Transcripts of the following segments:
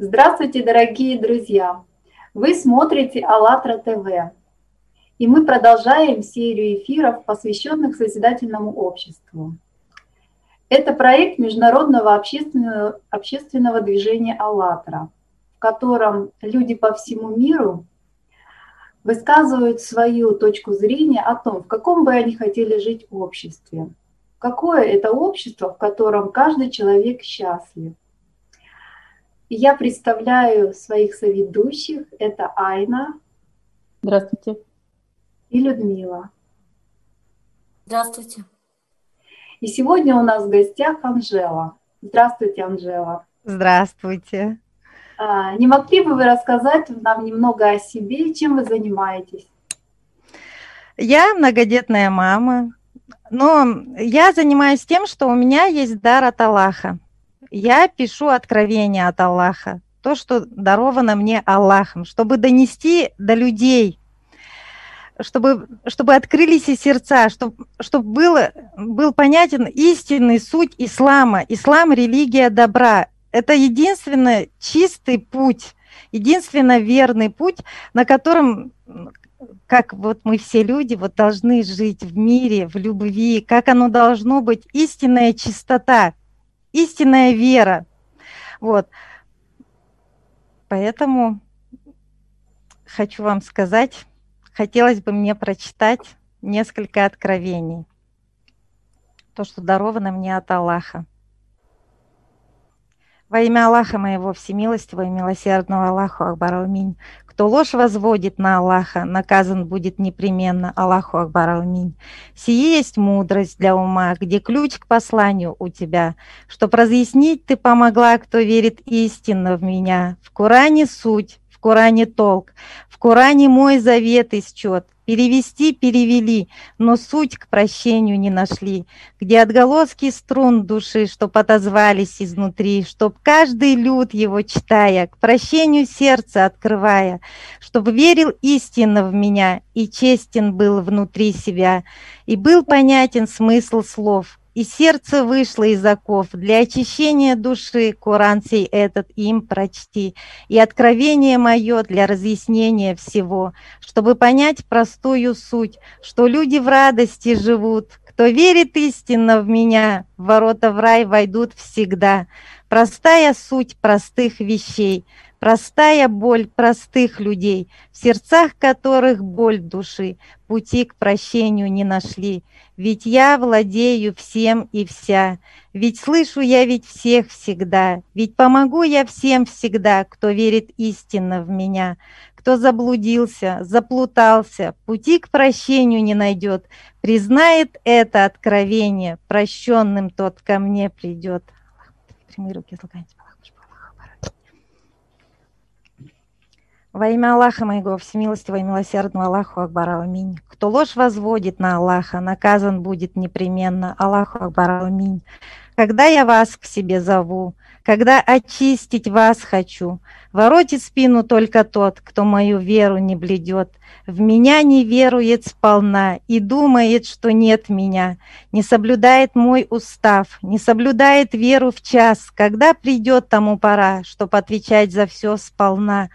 Здравствуйте, дорогие друзья! Вы смотрите АЛЛАТРА ТВ. И мы продолжаем серию эфиров, посвященных Созидательному обществу. Это проект международного общественного, общественного движения «АЛЛАТРА», в котором люди по всему миру высказывают свою точку зрения о том, в каком бы они хотели жить обществе. Какое это общество, в котором каждый человек счастлив. И я представляю своих соведущих. Это Айна. Здравствуйте. И Людмила. Здравствуйте. И сегодня у нас в гостях Анжела. Здравствуйте, Анжела. Здравствуйте. А, не могли бы вы рассказать нам немного о себе, чем вы занимаетесь? Я многодетная мама, но я занимаюсь тем, что у меня есть дар от Аллаха. Я пишу откровения от Аллаха, то, что даровано мне Аллахом, чтобы донести до людей, чтобы, чтобы открылись и сердца, чтобы, чтобы был, был понятен истинный суть ислама. Ислам – религия добра. Это единственный чистый путь, единственно верный путь, на котором, как вот мы все люди, вот должны жить в мире, в любви, как оно должно быть, истинная чистота, истинная вера. Вот. Поэтому хочу вам сказать, хотелось бы мне прочитать несколько откровений. То, что даровано мне от Аллаха. Во имя Аллаха моего всемилостивого и милосердного Аллаху Акбар Алминь. Кто ложь возводит на Аллаха, наказан будет непременно Аллаху Акбар Алминь. Сие есть мудрость для ума, где ключ к посланию у тебя, чтоб разъяснить ты помогла, кто верит истинно в меня. В Коране суть, в Коране толк, в Коране мой завет исчет, Перевести перевели, но суть к прощению не нашли, где отголоски струн души, чтоб отозвались изнутри, чтоб каждый люд его читая, к прощению сердца открывая, чтоб верил истинно в меня и честен был внутри себя, и был понятен смысл слов, и сердце вышло из оков. Для очищения души Коран сей этот им прочти, и откровение мое для разъяснения всего, чтобы понять простую суть, что люди в радости живут, кто верит истинно в меня, в ворота в рай войдут всегда. Простая суть простых вещей – Простая боль простых людей, в сердцах которых боль души, пути к прощению не нашли. Ведь я владею всем и вся, ведь слышу я ведь всех всегда, ведь помогу я всем всегда, кто верит истинно в меня. Кто заблудился, заплутался, пути к прощению не найдет, признает это откровение, прощенным тот ко мне придет. Прямые руки излагайте. Во имя Аллаха моего, всемилостивого и милосердного Аллаху Акбар Аминь. Кто ложь возводит на Аллаха, наказан будет непременно. Аллаху Акбар Аминь. Когда я вас к себе зову, когда очистить вас хочу, воротит спину только тот, кто мою веру не бледет, в меня не верует сполна и думает, что нет меня, не соблюдает мой устав, не соблюдает веру в час, когда придет тому пора, чтоб отвечать за все сполна.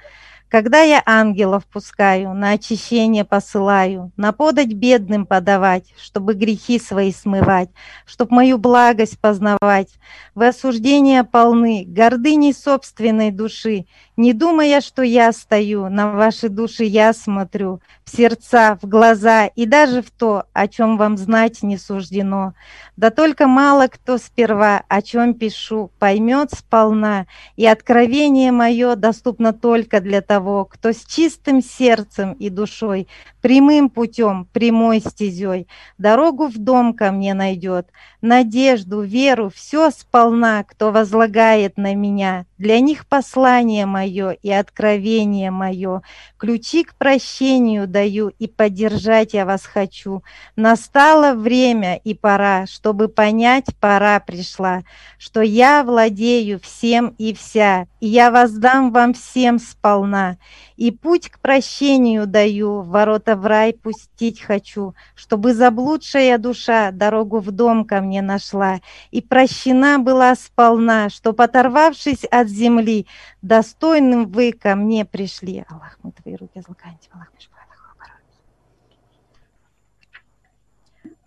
Когда я ангелов пускаю, на очищение посылаю, на подать бедным подавать, чтобы грехи свои смывать, чтоб мою благость познавать. Вы осуждения полны, гордыней собственной души, не думая, что я стою, на ваши души я смотрю, в сердца, в глаза и даже в то, о чем вам знать не суждено. Да только мало кто сперва, о чем пишу, поймет сполна, и откровение мое доступно только для того, кто с чистым сердцем и душой, прямым путем, прямой стезей, дорогу в дом ко мне найдет, надежду, веру, все сполна, кто возлагает на меня. Для них послание мое и откровение мое, ключи к прощению даю и поддержать я вас хочу. Настало время и пора, чтобы понять, пора пришла, что я владею всем и вся, и я воздам вам всем сполна, и путь к прощению даю, ворота в рай пустить хочу, чтобы заблудшая душа дорогу в дом ко мне нашла, и прощена была сполна, что, оторвавшись от земли, достойным вы ко мне пришли. Аллах, мы твои руки злоканьте, Аллах,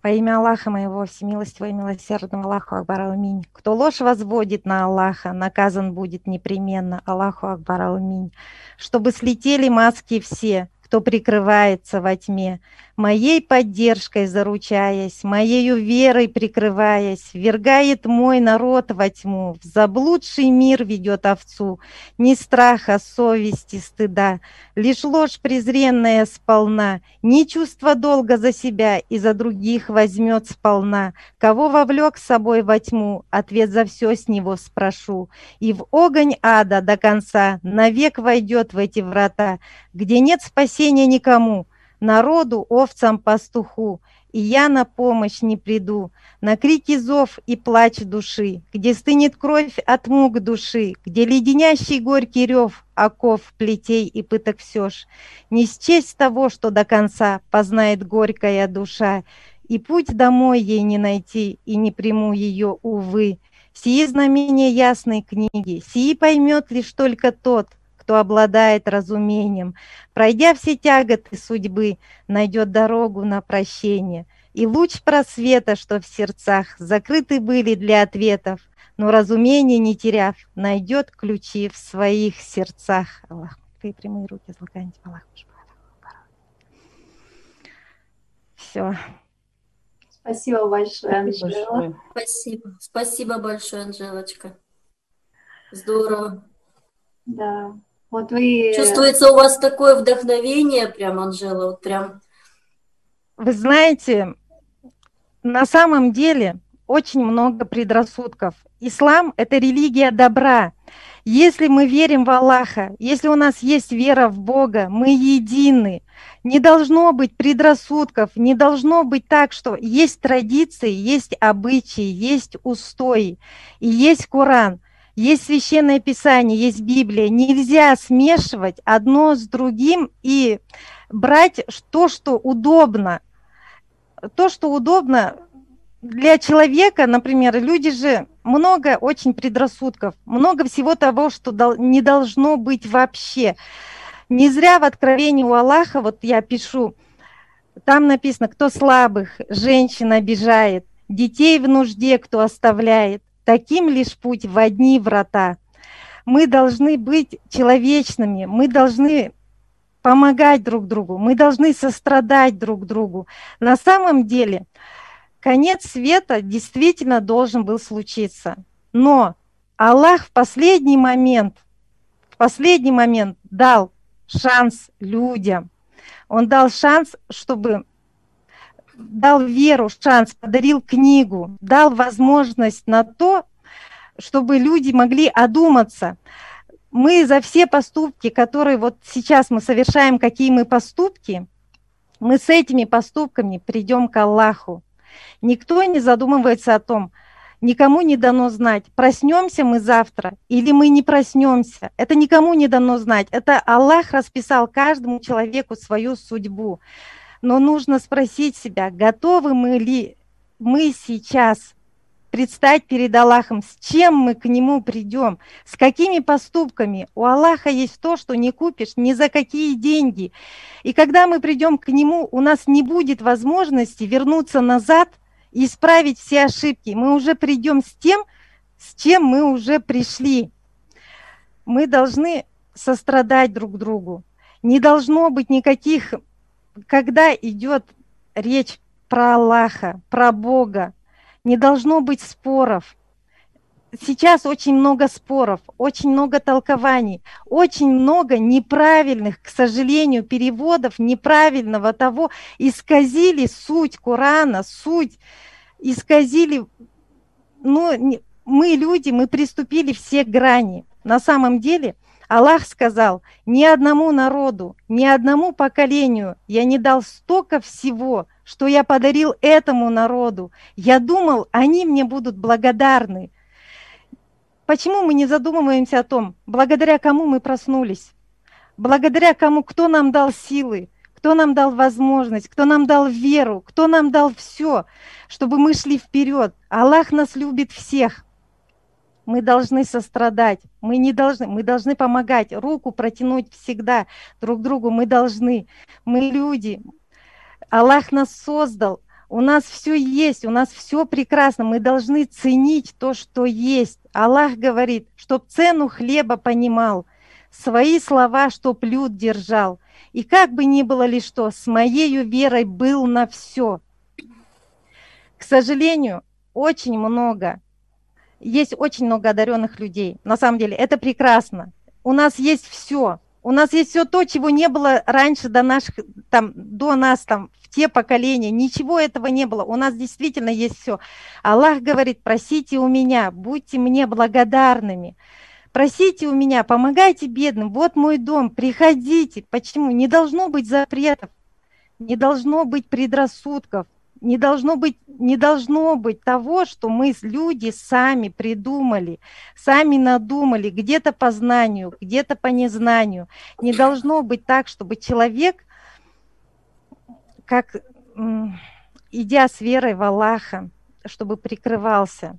Во имя Аллаха моего, всемилостивого и милосердного Аллаху Акбар Алминь. Кто ложь возводит на Аллаха, наказан будет непременно. Аллаху Акбар Алминь. Чтобы слетели маски все, кто прикрывается во тьме, моей поддержкой заручаясь, моею верой прикрываясь, вергает мой народ во тьму, в заблудший мир ведет овцу, ни страха, совести, стыда, лишь ложь презренная сполна, ни чувство долга за себя и за других возьмет сполна, кого вовлек с собой во тьму, ответ за все с него спрошу, и в огонь ада до конца навек войдет в эти врата, где нет спасения никому, народу, овцам, пастуху, и я на помощь не приду, на крики зов и плач души, где стынет кровь от мук души, где леденящий горький рев оков, плетей и пыток все ж, не счесть того, что до конца познает горькая душа, и путь домой ей не найти, и не приму ее, увы. Сии знамения ясной книги, сии поймет лишь только тот, кто обладает разумением, пройдя все тяготы судьбы, найдет дорогу на прощение. И луч просвета, что в сердцах закрыты были для ответов, но разумение не теряв, найдет ключи в своих сердцах. Аллах, твои прямые руки, злоканьте, Аллах. Все. Спасибо большое, Анжела. Спасибо. Спасибо большое, Анжелочка. Здорово. Да. Вот вы... Чувствуется у вас такое вдохновение, прям, Анжела, вот прям. Вы знаете, на самом деле очень много предрассудков. Ислам – это религия добра. Если мы верим в Аллаха, если у нас есть вера в Бога, мы едины. Не должно быть предрассудков, не должно быть так, что есть традиции, есть обычаи, есть устои и есть Коран – есть священное писание, есть Библия. Нельзя смешивать одно с другим и брать то, что удобно. То, что удобно для человека, например, люди же много очень предрассудков, много всего того, что не должно быть вообще. Не зря в Откровении у Аллаха, вот я пишу, там написано, кто слабых, женщин обижает, детей в нужде кто оставляет, Таким лишь путь в одни врата. Мы должны быть человечными, мы должны помогать друг другу, мы должны сострадать друг другу. На самом деле, конец света действительно должен был случиться. Но Аллах в последний момент, в последний момент дал шанс людям. Он дал шанс, чтобы дал веру, шанс, подарил книгу, дал возможность на то, чтобы люди могли одуматься. Мы за все поступки, которые вот сейчас мы совершаем, какие мы поступки, мы с этими поступками придем к Аллаху. Никто не задумывается о том, никому не дано знать, проснемся мы завтра или мы не проснемся. Это никому не дано знать. Это Аллах расписал каждому человеку свою судьбу но нужно спросить себя, готовы мы ли мы сейчас предстать перед Аллахом, с чем мы к Нему придем, с какими поступками. У Аллаха есть то, что не купишь ни за какие деньги. И когда мы придем к Нему, у нас не будет возможности вернуться назад и исправить все ошибки. Мы уже придем с тем, с чем мы уже пришли. Мы должны сострадать друг другу. Не должно быть никаких когда идет речь про Аллаха, про Бога, не должно быть споров. Сейчас очень много споров, очень много толкований, очень много неправильных, к сожалению, переводов, неправильного того, исказили суть Корана, суть, исказили, ну, мы люди, мы приступили все грани. На самом деле – Аллах сказал, ни одному народу, ни одному поколению я не дал столько всего, что я подарил этому народу. Я думал, они мне будут благодарны. Почему мы не задумываемся о том, благодаря кому мы проснулись? Благодаря кому, кто нам дал силы, кто нам дал возможность, кто нам дал веру, кто нам дал все, чтобы мы шли вперед. Аллах нас любит всех. Мы должны сострадать, мы не должны, мы должны помогать, руку протянуть всегда друг другу, мы должны, мы люди. Аллах нас создал, у нас все есть, у нас все прекрасно, мы должны ценить то, что есть. Аллах говорит, чтоб цену хлеба понимал, свои слова, чтоб люд держал. И как бы ни было ли что, с моей верой был на все. К сожалению, очень много, есть очень много одаренных людей. На самом деле, это прекрасно. У нас есть все. У нас есть все то, чего не было раньше до наших, там, до нас, там, в те поколения. Ничего этого не было. У нас действительно есть все. Аллах говорит, просите у меня, будьте мне благодарными. Просите у меня, помогайте бедным. Вот мой дом, приходите. Почему? Не должно быть запретов, не должно быть предрассудков не должно быть, не должно быть того, что мы люди сами придумали, сами надумали, где-то по знанию, где-то по незнанию. Не должно быть так, чтобы человек, как идя с верой в Аллаха, чтобы прикрывался.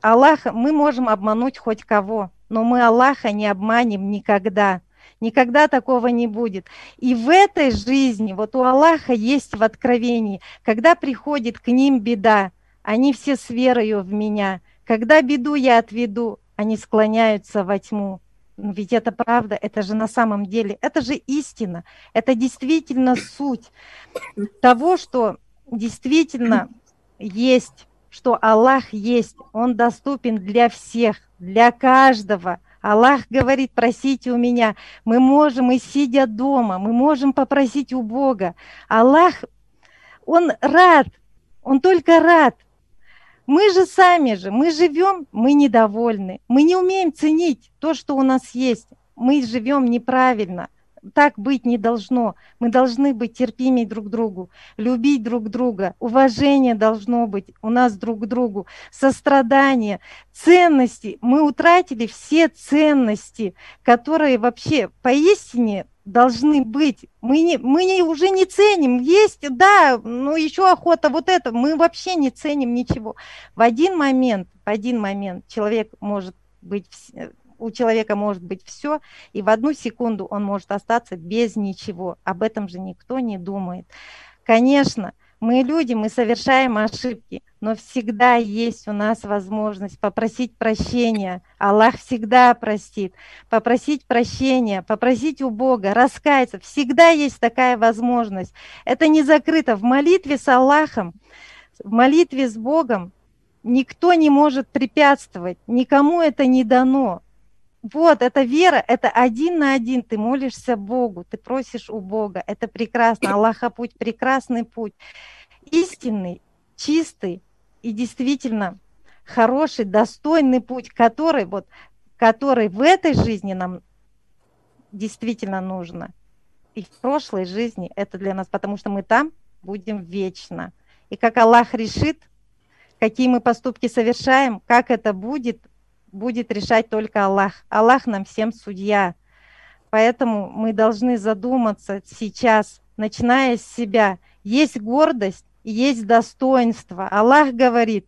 Аллаха, мы можем обмануть хоть кого, но мы Аллаха не обманем никогда. Никогда такого не будет. И в этой жизни, вот у Аллаха есть в откровении, когда приходит к ним беда, они все с верою в меня. Когда беду я отведу, они склоняются во тьму. Но ведь это правда, это же на самом деле, это же истина, это действительно суть того, что действительно есть, что Аллах есть, Он доступен для всех, для каждого. Аллах говорит, просите у меня. Мы можем и сидя дома, мы можем попросить у Бога. Аллах, Он рад, Он только рад. Мы же сами же, мы живем, мы недовольны. Мы не умеем ценить то, что у нас есть. Мы живем неправильно так быть не должно. Мы должны быть терпимее друг другу, любить друг друга, уважение должно быть у нас друг к другу, сострадание, ценности. Мы утратили все ценности, которые вообще поистине должны быть. Мы, не, мы не, уже не ценим. Есть, да, ну еще охота вот это. Мы вообще не ценим ничего. В один момент, в один момент человек может быть у человека может быть все, и в одну секунду он может остаться без ничего. Об этом же никто не думает. Конечно, мы люди, мы совершаем ошибки, но всегда есть у нас возможность попросить прощения. Аллах всегда простит. Попросить прощения, попросить у Бога, раскаяться. Всегда есть такая возможность. Это не закрыто. В молитве с Аллахом, в молитве с Богом никто не может препятствовать, никому это не дано. Вот, это вера, это один на один, ты молишься Богу, ты просишь у Бога, это прекрасно, Аллаха путь, прекрасный путь, истинный, чистый и действительно хороший, достойный путь, который вот, который в этой жизни нам действительно нужно. И в прошлой жизни это для нас, потому что мы там будем вечно. И как Аллах решит, какие мы поступки совершаем, как это будет, будет решать только Аллах. Аллах нам всем судья. Поэтому мы должны задуматься сейчас, начиная с себя. Есть гордость, есть достоинство. Аллах говорит,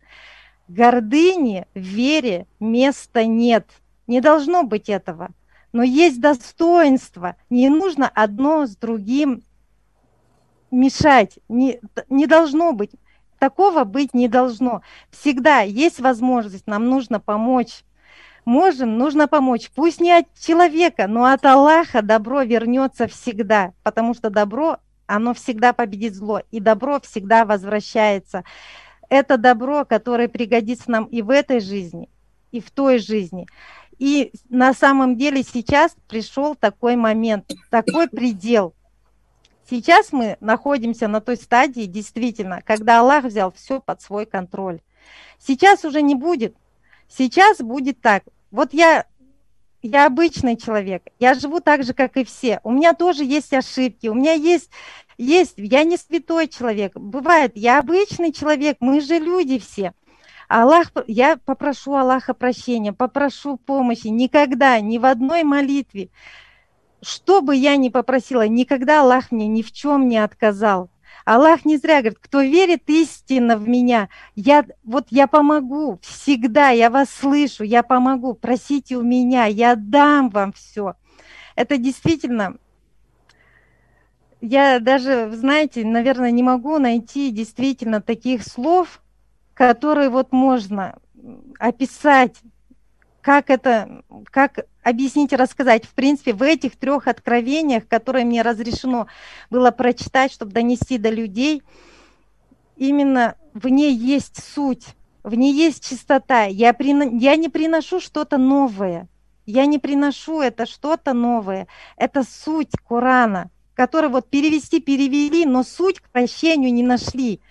гордыни в вере места нет. Не должно быть этого. Но есть достоинство. Не нужно одно с другим мешать. Не, не должно быть. Такого быть не должно. Всегда есть возможность, нам нужно помочь можем, нужно помочь. Пусть не от человека, но от Аллаха добро вернется всегда, потому что добро, оно всегда победит зло, и добро всегда возвращается. Это добро, которое пригодится нам и в этой жизни, и в той жизни. И на самом деле сейчас пришел такой момент, такой предел. Сейчас мы находимся на той стадии, действительно, когда Аллах взял все под свой контроль. Сейчас уже не будет. Сейчас будет так. Вот я, я обычный человек, я живу так же, как и все. У меня тоже есть ошибки, у меня есть, есть, я не святой человек. Бывает, я обычный человек, мы же люди все. Аллах, я попрошу Аллаха прощения, попрошу помощи. Никогда, ни в одной молитве, что бы я ни попросила, никогда Аллах мне ни в чем не отказал. Аллах не зря говорит, кто верит истинно в меня, я, вот я помогу всегда, я вас слышу, я помогу, просите у меня, я дам вам все. Это действительно, я даже, знаете, наверное, не могу найти действительно таких слов, которые вот можно описать, как это, как объяснить и рассказать. В принципе, в этих трех откровениях, которые мне разрешено было прочитать, чтобы донести до людей, именно в ней есть суть, в ней есть чистота. Я, прино, я не приношу что-то новое. Я не приношу это что-то новое. Это суть Корана, который вот перевести перевели, но суть к прощению не нашли.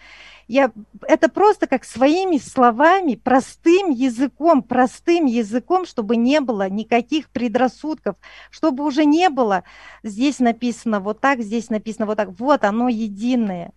Я, это просто как своими словами, простым языком, простым языком, чтобы не было никаких предрассудков, чтобы уже не было, здесь написано вот так, здесь написано вот так. Вот оно единое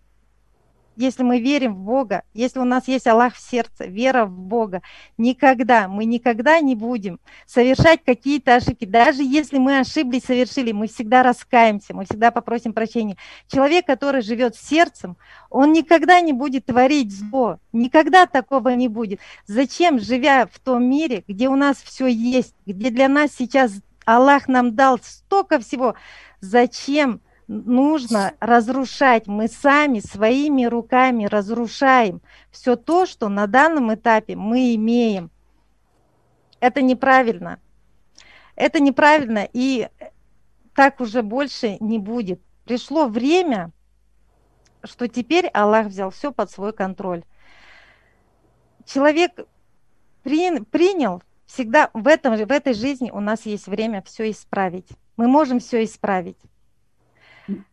если мы верим в Бога, если у нас есть Аллах в сердце, вера в Бога, никогда, мы никогда не будем совершать какие-то ошибки. Даже если мы ошиблись, совершили, мы всегда раскаемся, мы всегда попросим прощения. Человек, который живет сердцем, он никогда не будет творить зло, никогда такого не будет. Зачем, живя в том мире, где у нас все есть, где для нас сейчас Аллах нам дал столько всего, зачем нужно разрушать. Мы сами своими руками разрушаем все то, что на данном этапе мы имеем. Это неправильно. Это неправильно, и так уже больше не будет. Пришло время, что теперь Аллах взял все под свой контроль. Человек при, принял, всегда в, этом, в этой жизни у нас есть время все исправить. Мы можем все исправить.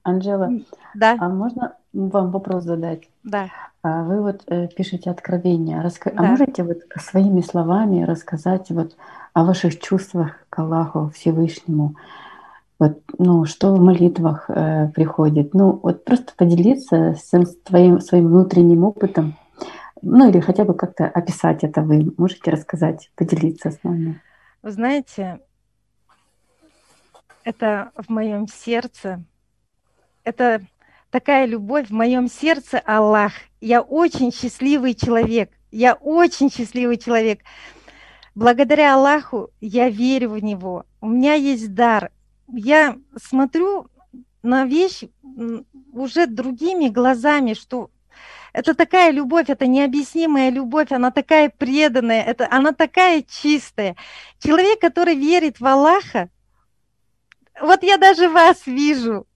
Анжела, да. а можно вам вопрос задать? Да. А вы вот э, пишете откровения. Раска... А да. А можете вот своими словами рассказать вот о ваших чувствах к Аллаху Всевышнему? Вот, ну, что в молитвах э, приходит? Ну, вот просто поделиться с твоим, своим внутренним опытом. Ну, или хотя бы как-то описать это вы. Можете рассказать, поделиться с нами? Вы знаете, это в моем сердце это такая любовь в моем сердце, Аллах. Я очень счастливый человек. Я очень счастливый человек. Благодаря Аллаху я верю в Него. У меня есть дар. Я смотрю на вещь уже другими глазами, что это такая любовь, это необъяснимая любовь, она такая преданная, это, она такая чистая. Человек, который верит в Аллаха, вот я даже вас вижу,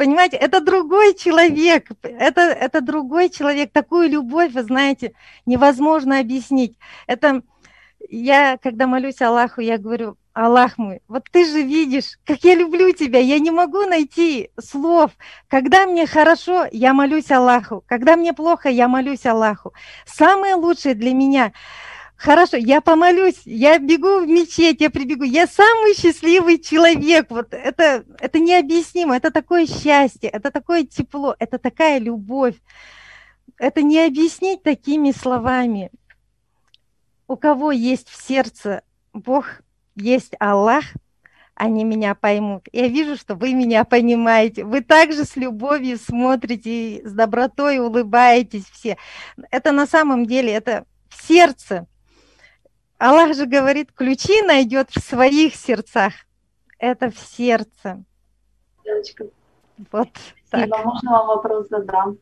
Понимаете, это другой человек, это, это другой человек. Такую любовь, вы знаете, невозможно объяснить. Это я, когда молюсь Аллаху, я говорю, Аллах мой, вот ты же видишь, как я люблю тебя, я не могу найти слов. Когда мне хорошо, я молюсь Аллаху, когда мне плохо, я молюсь Аллаху. Самое лучшее для меня – Хорошо, я помолюсь, я бегу в мечеть, я прибегу. Я самый счастливый человек. Вот это, это необъяснимо, это такое счастье, это такое тепло, это такая любовь. Это не объяснить такими словами. У кого есть в сердце Бог, есть Аллах, они меня поймут. Я вижу, что вы меня понимаете. Вы также с любовью смотрите, с добротой улыбаетесь все. Это на самом деле, это в сердце – Аллах же говорит, ключи найдет в своих сердцах. Это в сердце. Девочка. Вот Спасибо. так. Можно вам вопрос задам?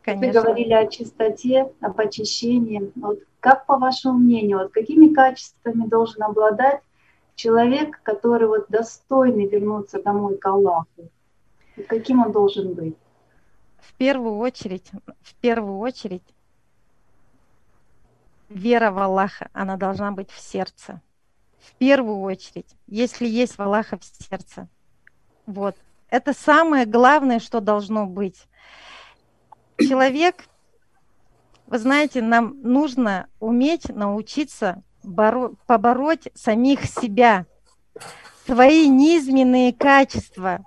Конечно. Вы говорили о чистоте, об очищении. Вот как по вашему мнению, вот какими качествами должен обладать человек, который вот достойный вернуться домой к Аллаху? Вот каким он должен быть? В первую очередь, в первую очередь вера в Аллаха, она должна быть в сердце. В первую очередь, если есть в Аллаха в сердце. Вот. Это самое главное, что должно быть. Человек, вы знаете, нам нужно уметь научиться боро- побороть самих себя, свои низменные качества,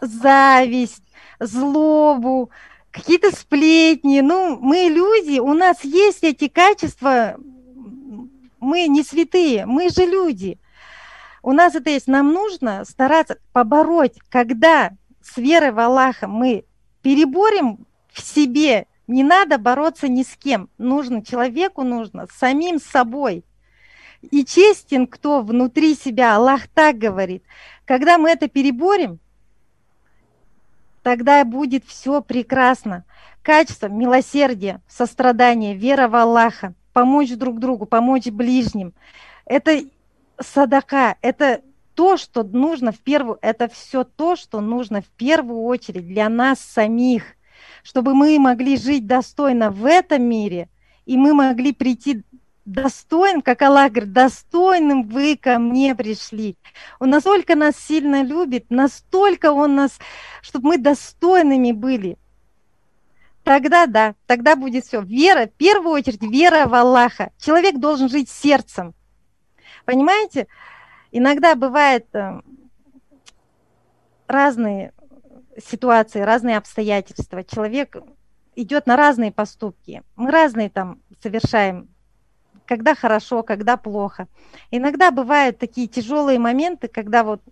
зависть, злобу, какие-то сплетни. Ну, мы люди, у нас есть эти качества, мы не святые, мы же люди. У нас это есть. Нам нужно стараться побороть, когда с верой в Аллаха мы переборем в себе. Не надо бороться ни с кем. Нужно, человеку нужно самим собой. И честен, кто внутри себя, Аллах так говорит. Когда мы это переборем, тогда будет все прекрасно. Качество, милосердие, сострадание, вера в Аллаха, помочь друг другу, помочь ближним. Это садака, это то, что нужно в первую, это все то, что нужно в первую очередь для нас самих, чтобы мы могли жить достойно в этом мире, и мы могли прийти достойным, как Аллах говорит, достойным вы ко мне пришли. Он настолько нас сильно любит, настолько Он нас, чтобы мы достойными были. Тогда да, тогда будет все. Вера, в первую очередь, вера в Аллаха. Человек должен жить сердцем. Понимаете? Иногда бывает э, разные ситуации, разные обстоятельства. Человек идет на разные поступки. Мы разные там совершаем, когда хорошо, когда плохо. Иногда бывают такие тяжелые моменты, когда вот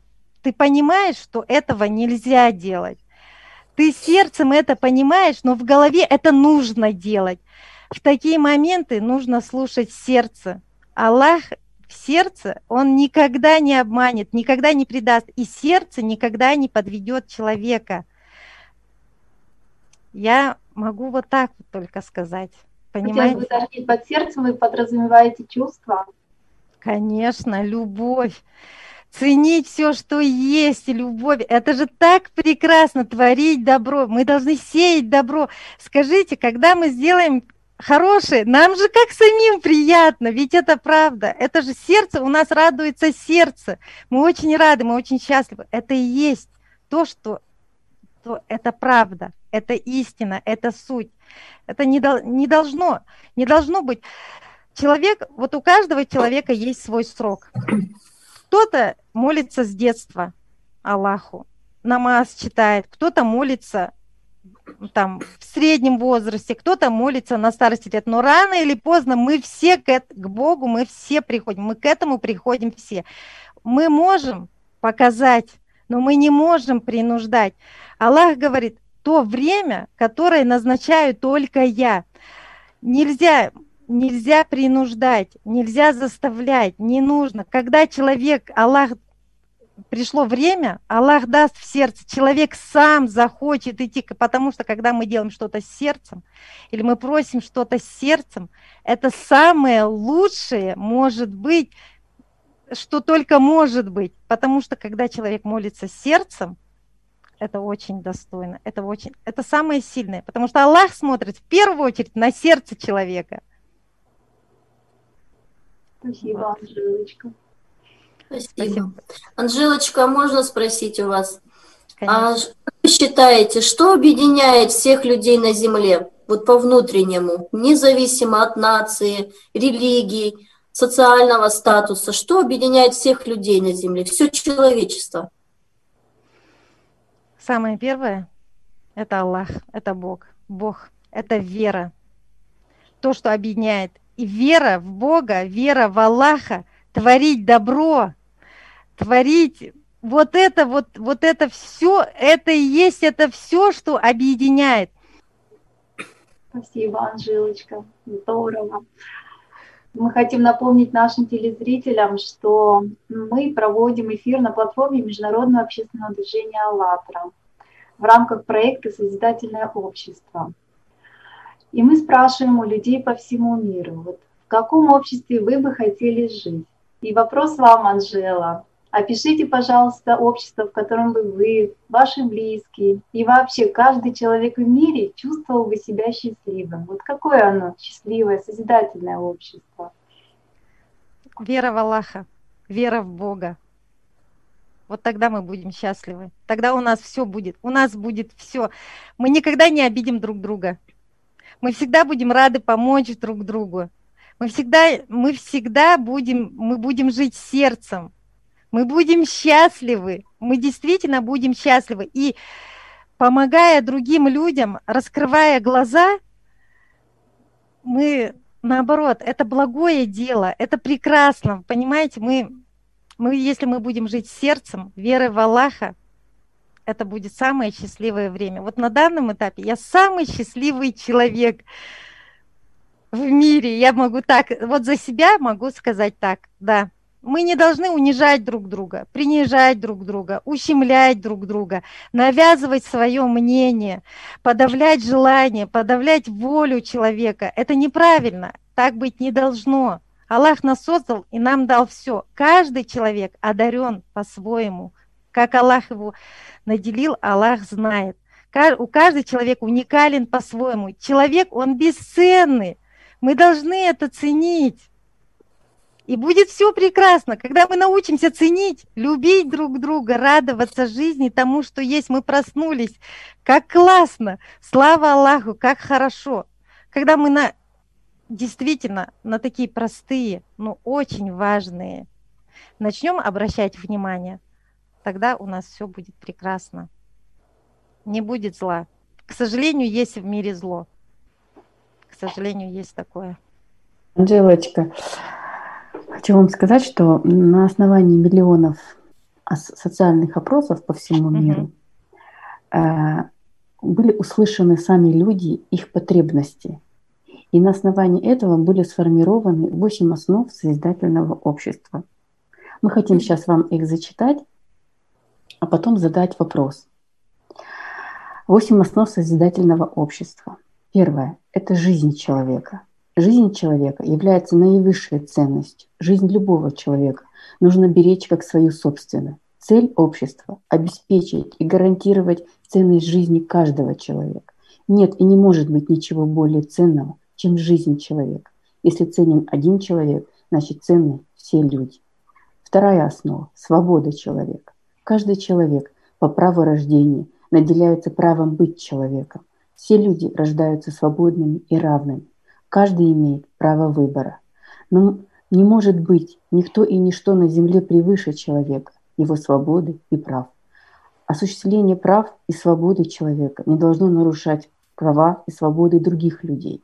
ты понимаешь, что этого нельзя делать. Ты сердцем это понимаешь, но в голове это нужно делать. В такие моменты нужно слушать сердце. Аллах в сердце, он никогда не обманет, никогда не предаст, и сердце никогда не подведет человека. Я могу вот так вот только сказать. Понимаете? Хотя вы под сердцем вы подразумеваете чувства? Конечно, любовь. Ценить все, что есть, любовь. Это же так прекрасно, творить добро. Мы должны сеять добро. Скажите, когда мы сделаем хорошие, нам же как самим приятно, ведь это правда. Это же сердце, у нас радуется сердце. Мы очень рады, мы очень счастливы. Это и есть то, что то это правда, это истина, это суть. Это не, не должно, не должно быть. Человек, вот у каждого человека есть свой срок. Кто-то молится с детства Аллаху, намаз читает, кто-то молится там в среднем возрасте, кто-то молится на старости лет, но рано или поздно мы все к, к Богу, мы все приходим, мы к этому приходим все. Мы можем показать, но мы не можем принуждать. Аллах говорит, то время, которое назначаю только я. Нельзя, нельзя принуждать, нельзя заставлять, не нужно. Когда человек, Аллах пришло время, Аллах даст в сердце, человек сам захочет идти, потому что когда мы делаем что-то с сердцем, или мы просим что-то с сердцем, это самое лучшее может быть, что только может быть, потому что когда человек молится сердцем, это очень достойно, это очень, это самое сильное, потому что Аллах смотрит в первую очередь на сердце человека. Спасибо, вот. Анжелочка. Спасибо. Спасибо. Анжелочка, можно спросить у вас? А Конечно. А вы считаете, что объединяет всех людей на Земле, вот по внутреннему, независимо от нации, религии, социального статуса, что объединяет всех людей на Земле, все человечество? Самое первое – это Аллах, это Бог. Бог – это вера. То, что объединяет. И вера в Бога, вера в Аллаха, творить добро, творить вот это, вот, вот это все, это и есть, это все, что объединяет. Спасибо, Анжелочка, здорово. Мы хотим напомнить нашим телезрителям, что мы проводим эфир на платформе Международного общественного движения «АЛЛАТРА» в рамках проекта «Созидательное общество». И мы спрашиваем у людей по всему миру, вот в каком обществе вы бы хотели жить? И вопрос вам, Анжела. Опишите, пожалуйста, общество, в котором бы вы, ваши близкие и вообще каждый человек в мире чувствовал бы себя счастливым. Вот какое оно счастливое, созидательное общество? Вера в Аллаха, вера в Бога, вот тогда мы будем счастливы. Тогда у нас все будет. У нас будет все. Мы никогда не обидим друг друга. Мы всегда будем рады помочь друг другу. Мы всегда, мы всегда будем, мы будем жить сердцем. Мы будем счастливы. Мы действительно будем счастливы. И помогая другим людям, раскрывая глаза, мы наоборот, это благое дело, это прекрасно, понимаете, мы мы, если мы будем жить сердцем, верой в Аллаха, это будет самое счастливое время. Вот на данном этапе я самый счастливый человек в мире. Я могу так, вот за себя могу сказать так, да. Мы не должны унижать друг друга, принижать друг друга, ущемлять друг друга, навязывать свое мнение, подавлять желание, подавлять волю человека. Это неправильно, так быть не должно. Аллах нас создал и нам дал все. Каждый человек одарен по-своему. Как Аллах его наделил, Аллах знает. У каждого человека уникален по-своему. Человек, он бесценный. Мы должны это ценить. И будет все прекрасно, когда мы научимся ценить, любить друг друга, радоваться жизни, тому, что есть. Мы проснулись. Как классно! Слава Аллаху, как хорошо! Когда мы на, действительно на такие простые, но очень важные начнем обращать внимание, тогда у нас все будет прекрасно. Не будет зла. К сожалению, есть в мире зло. К сожалению, есть такое. Анжелочка, Хочу вам сказать, что на основании миллионов социальных опросов по всему миру э, были услышаны сами люди, их потребности. И на основании этого были сформированы 8 основ созидательного общества. Мы хотим сейчас вам их зачитать, а потом задать вопрос. Восемь основ созидательного общества. Первое – это жизнь человека. Жизнь человека является наивысшей ценностью. Жизнь любого человека нужно беречь как свою собственную. Цель общества – обеспечить и гарантировать ценность жизни каждого человека. Нет и не может быть ничего более ценного, чем жизнь человека. Если ценен один человек, значит ценны все люди. Вторая основа – свобода человека. Каждый человек по праву рождения наделяется правом быть человеком. Все люди рождаются свободными и равными. Каждый имеет право выбора. Но не может быть никто и ничто на земле превыше человека, его свободы и прав. Осуществление прав и свободы человека не должно нарушать права и свободы других людей.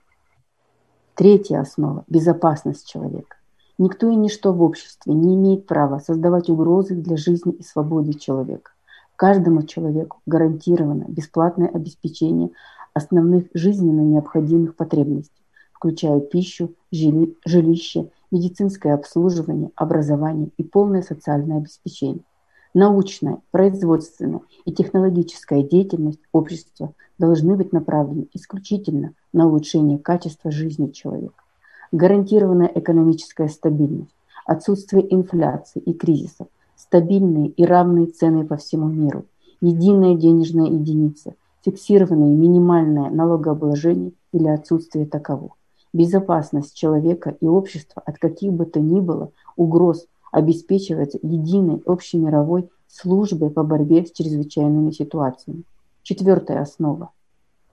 Третья основа – безопасность человека. Никто и ничто в обществе не имеет права создавать угрозы для жизни и свободы человека. Каждому человеку гарантировано бесплатное обеспечение основных жизненно необходимых потребностей включая пищу, жилище, медицинское обслуживание, образование и полное социальное обеспечение. Научная, производственная и технологическая деятельность общества должны быть направлены исключительно на улучшение качества жизни человека. Гарантированная экономическая стабильность, отсутствие инфляции и кризисов, стабильные и равные цены по всему миру, единая денежная единица, фиксированное минимальное налогообложение или отсутствие такового Безопасность человека и общества от каких бы то ни было угроз обеспечивается единой общемировой службой по борьбе с чрезвычайными ситуациями. Четвертая основа.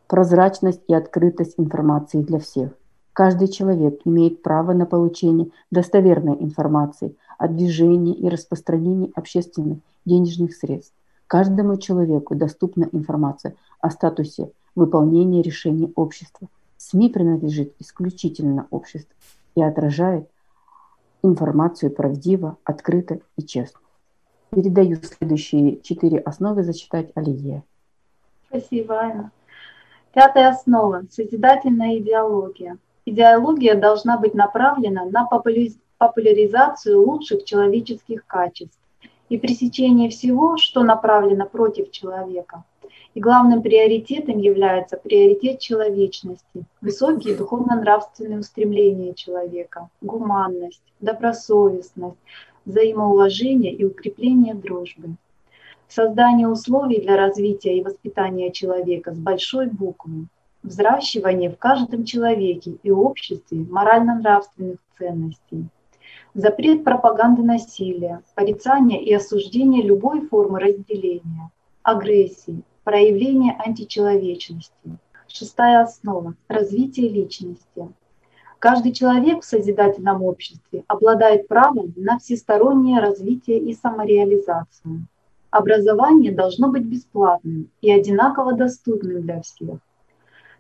Прозрачность и открытость информации для всех. Каждый человек имеет право на получение достоверной информации о движении и распространении общественных денежных средств. Каждому человеку доступна информация о статусе выполнения решений общества – СМИ принадлежит исключительно обществу и отражает информацию правдиво, открыто и честно. Передаю следующие четыре основы зачитать Алие. Спасибо, Анна. Пятая основа – созидательная идеология. Идеология должна быть направлена на популяризацию лучших человеческих качеств и пресечение всего, что направлено против человека – и главным приоритетом является приоритет человечности, высокие духовно-нравственные устремления человека, гуманность, добросовестность, взаимоуважение и укрепление дружбы. Создание условий для развития и воспитания человека с большой буквы, взращивание в каждом человеке и обществе морально-нравственных ценностей, запрет пропаганды насилия, порицание и осуждение любой формы разделения, агрессии, проявление античеловечности. Шестая основа – развитие личности. Каждый человек в созидательном обществе обладает правом на всестороннее развитие и самореализацию. Образование должно быть бесплатным и одинаково доступным для всех.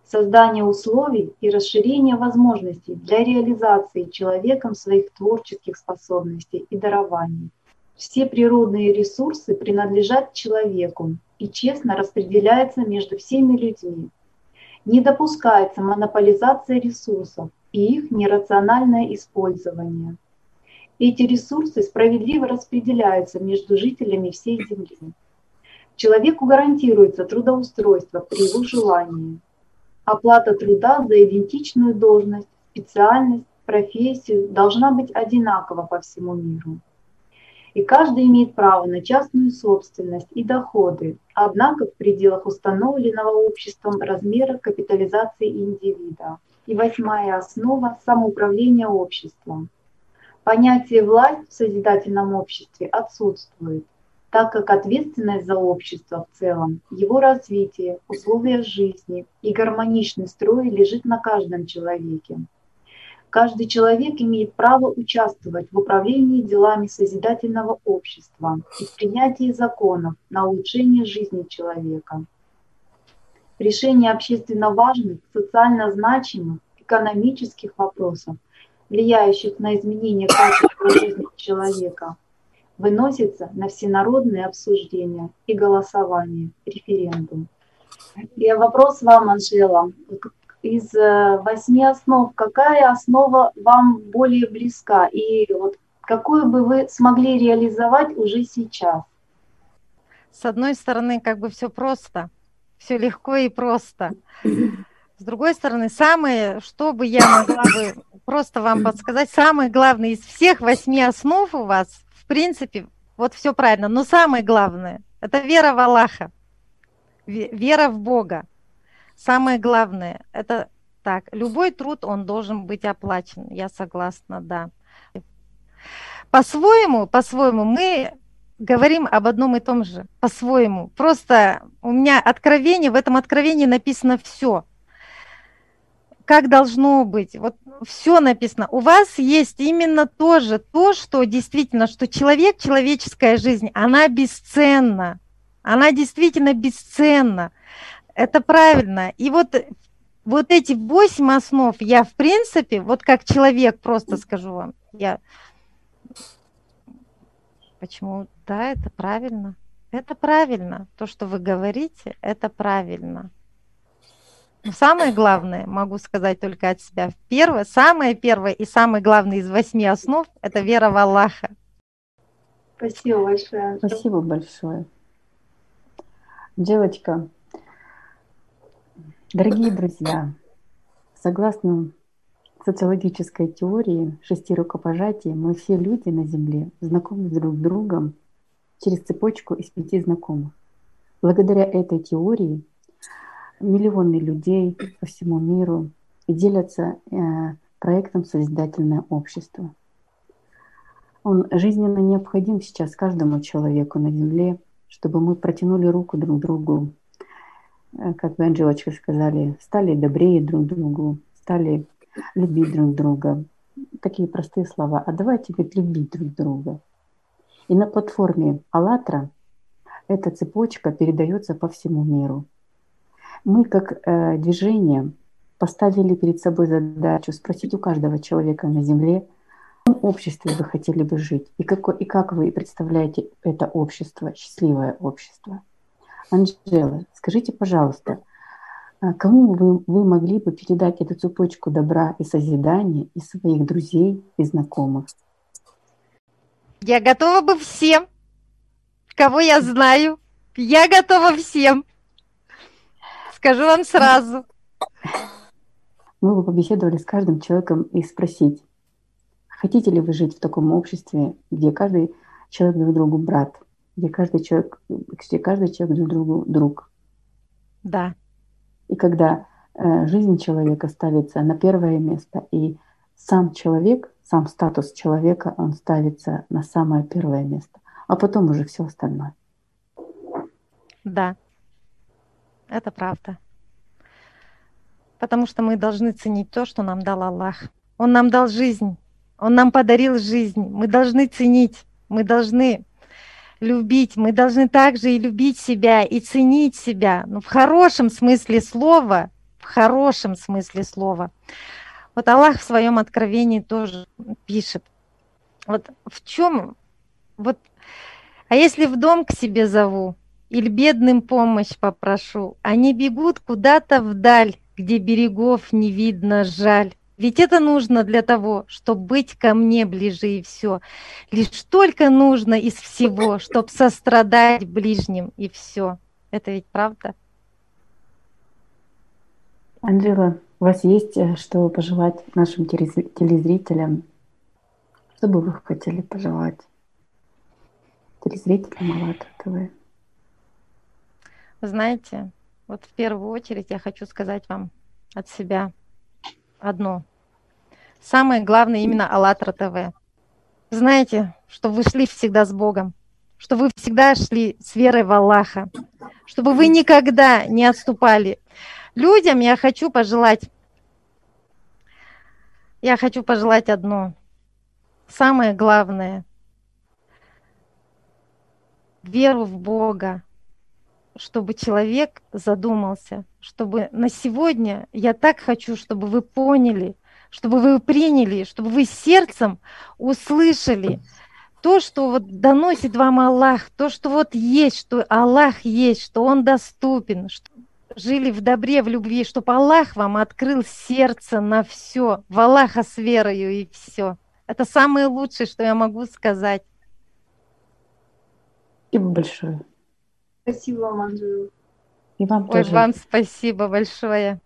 Создание условий и расширение возможностей для реализации человеком своих творческих способностей и дарований. Все природные ресурсы принадлежат человеку, и честно распределяется между всеми людьми. Не допускается монополизация ресурсов и их нерациональное использование. Эти ресурсы справедливо распределяются между жителями всей Земли. Человеку гарантируется трудоустройство при его желании. Оплата труда за идентичную должность, специальность, профессию должна быть одинакова по всему миру. И каждый имеет право на частную собственность и доходы, однако в пределах установленного обществом размера капитализации индивида. И восьмая основа – самоуправление обществом. Понятие «власть» в созидательном обществе отсутствует, так как ответственность за общество в целом, его развитие, условия жизни и гармоничный строй лежит на каждом человеке. Каждый человек имеет право участвовать в управлении делами созидательного общества и в принятии законов на улучшение жизни человека. Решение общественно важных, социально значимых, экономических вопросов – влияющих на изменение качества жизни человека, выносится на всенародные обсуждения и голосование, референдум. И вопрос вам, Анжела. Из э, восьми основ, какая основа вам более близка? И вот какую бы вы смогли реализовать уже сейчас? С одной стороны, как бы все просто, все легко и просто. С другой стороны, самое, что бы я могла бы просто вам подсказать, самое главное из всех восьми основ у вас, в принципе, вот все правильно, но самое главное – это вера в Аллаха, вера в Бога. Самое главное – это так, любой труд, он должен быть оплачен, я согласна, да. По-своему, по-своему, мы говорим об одном и том же, по-своему. Просто у меня откровение, в этом откровении написано все – как должно быть. Вот все написано. У вас есть именно то же, то, что действительно, что человек, человеческая жизнь, она бесценна. Она действительно бесценна. Это правильно. И вот, вот эти восемь основ я, в принципе, вот как человек, просто скажу вам, я... Почему? Да, это правильно. Это правильно. То, что вы говорите, это правильно. Но самое главное, могу сказать только от себя, первое, самое первое и самое главное из восьми основ – это вера в Аллаха. Спасибо большое. Спасибо большое. Девочка, дорогие друзья, согласно социологической теории шести рукопожатий, мы все люди на Земле знакомы друг с другом через цепочку из пяти знакомых. Благодаря этой теории миллионы людей по всему миру делятся э, проектом «Созидательное общество». Он жизненно необходим сейчас каждому человеку на Земле, чтобы мы протянули руку друг другу, как вы, Анжелочка, сказали, стали добрее друг другу, стали любить друг друга. Такие простые слова. А давайте ведь любить друг друга. И на платформе «АЛЛАТРА» эта цепочка передается по всему миру – мы как э, движение поставили перед собой задачу спросить у каждого человека на Земле, в каком обществе вы хотели бы жить, и, как, и как вы представляете это общество, счастливое общество. Анжела, скажите, пожалуйста, а кому вы, вы могли бы передать эту цепочку добра и созидания из своих друзей и знакомых? Я готова бы всем, кого я знаю. Я готова всем. Скажу вам сразу. Мы бы побеседовали с каждым человеком и спросить, хотите ли вы жить в таком обществе, где каждый человек друг другу брат, где каждый человек, где каждый человек друг другу друг. Да. И когда э, жизнь человека ставится на первое место, и сам человек, сам статус человека, он ставится на самое первое место, а потом уже все остальное. Да, это правда. Потому что мы должны ценить то, что нам дал Аллах. Он нам дал жизнь, Он нам подарил жизнь. Мы должны ценить, мы должны любить, мы должны также и любить себя, и ценить себя. Ну, в хорошем смысле слова, в хорошем смысле слова. Вот Аллах в своем откровении тоже пишет. Вот в чем, вот, а если в дом к себе зову, или бедным помощь попрошу. Они бегут куда-то вдаль, где берегов не видно, жаль. Ведь это нужно для того, чтобы быть ко мне ближе и все. Лишь только нужно из всего, чтобы сострадать ближним и все. Это ведь правда? Анжела, у вас есть э, что пожелать нашим телезрителям? Что бы вы хотели пожелать телезрителям АЛЛАТРА ТВ? Знаете, вот в первую очередь я хочу сказать вам от себя одно. Самое главное именно АЛЛАТРА ТВ. Знаете, что вы шли всегда с Богом, что вы всегда шли с верой в Аллаха, чтобы вы никогда не отступали. Людям я хочу пожелать, я хочу пожелать одно. Самое главное – веру в Бога, чтобы человек задумался, чтобы на сегодня я так хочу, чтобы вы поняли, чтобы вы приняли, чтобы вы сердцем услышали то, что вот доносит вам Аллах, то, что вот есть, что Аллах есть, что Он доступен, что жили в добре, в любви, чтобы Аллах вам открыл сердце на все, в Аллаха с верою и все. Это самое лучшее, что я могу сказать. Спасибо большое. Спасибо вам, Анжела. И вам Ой, тоже. вам спасибо большое.